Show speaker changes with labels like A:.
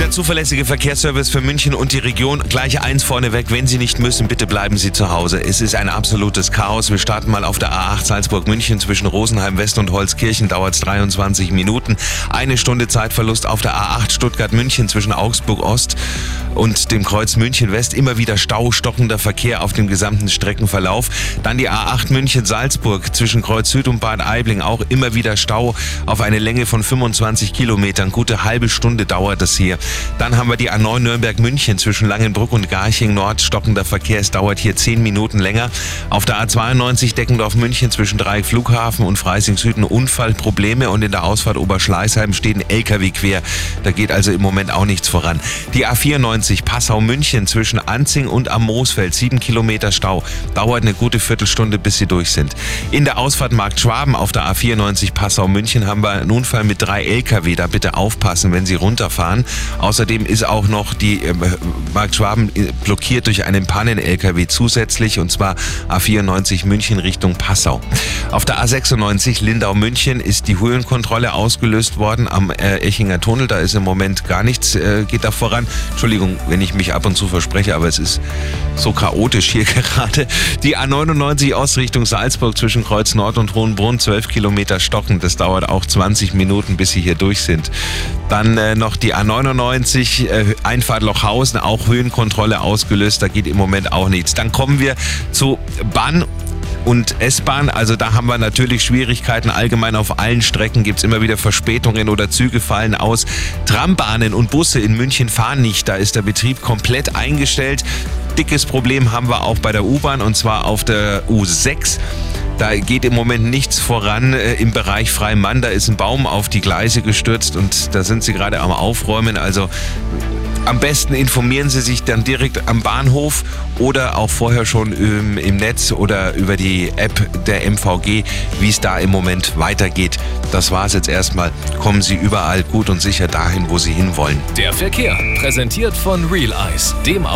A: Der zuverlässige Verkehrsservice für München und die Region. Gleich eins vorneweg, wenn Sie nicht müssen, bitte bleiben Sie zu Hause. Es ist ein absolutes Chaos. Wir starten mal auf der A8 Salzburg-München zwischen Rosenheim West und Holzkirchen. Dauert es 23 Minuten. Eine Stunde Zeitverlust auf der A8 Stuttgart-München zwischen Augsburg Ost und dem Kreuz München West. Immer wieder Stau, stockender Verkehr auf dem gesamten Streckenverlauf. Dann die A8 München-Salzburg zwischen Kreuz Süd und Bad Aibling. Auch immer wieder Stau auf eine Länge von 25 Kilometern. Gute halbe Stunde dauert das hier. Dann haben wir die A9 Nürnberg-München zwischen Langenbrück und Garching Nord. Stockender Verkehr. Es dauert hier 10 Minuten länger. Auf der A92 Deckendorf-München zwischen Dreieck Flughafen und Freising Süden Unfallprobleme und in der Ausfahrt Oberschleißheim steht ein LKW quer. Da geht also im Moment auch nichts voran. Die A94 Passau-München zwischen Anzing und am Moosfeld. 7 Kilometer Stau. Dauert eine gute Viertelstunde, bis sie durch sind. In der Ausfahrt Markt Schwaben auf der A94 Passau-München haben wir einen Unfall mit drei LKW. Da bitte aufpassen, wenn Sie runterfahren. Außerdem ist auch noch die äh, Markt Schwaben äh, blockiert durch einen Pannen-LKW zusätzlich und zwar A94 München Richtung Passau. Auf der A96 Lindau-München ist die Höhenkontrolle ausgelöst worden am äh, Echinger Tunnel. Da ist im Moment gar nichts, äh, geht da voran. Entschuldigung, wenn ich mich ab und zu verspreche, aber es ist so chaotisch hier gerade. Die A99 Ausrichtung Salzburg zwischen Kreuz Nord und Hohenbrunn, 12 Kilometer stocken. Das dauert auch 20 Minuten, bis sie hier durch sind. Dann äh, noch die A99 äh, Einfahrt Lochhausen, auch Höhenkontrolle ausgelöst. Da geht im Moment auch nichts. Dann kommen wir zu Bahn und S-Bahn. Also da haben wir natürlich Schwierigkeiten. Allgemein auf allen Strecken gibt es immer wieder Verspätungen oder Züge fallen aus. Trambahnen und Busse in München fahren nicht. Da ist der Betrieb komplett eingestellt. Dickes Problem haben wir auch bei der U-Bahn und zwar auf der U6. Da geht im Moment nichts voran äh, im Bereich Freimann. Da ist ein Baum auf die Gleise gestürzt und da sind sie gerade am Aufräumen. Also am besten informieren Sie sich dann direkt am Bahnhof oder auch vorher schon im, im Netz oder über die App der MVG, wie es da im Moment weitergeht. Das war es jetzt erstmal. Kommen Sie überall gut und sicher dahin, wo Sie hinwollen.
B: Der Verkehr, präsentiert von Real Eyes, dem Augen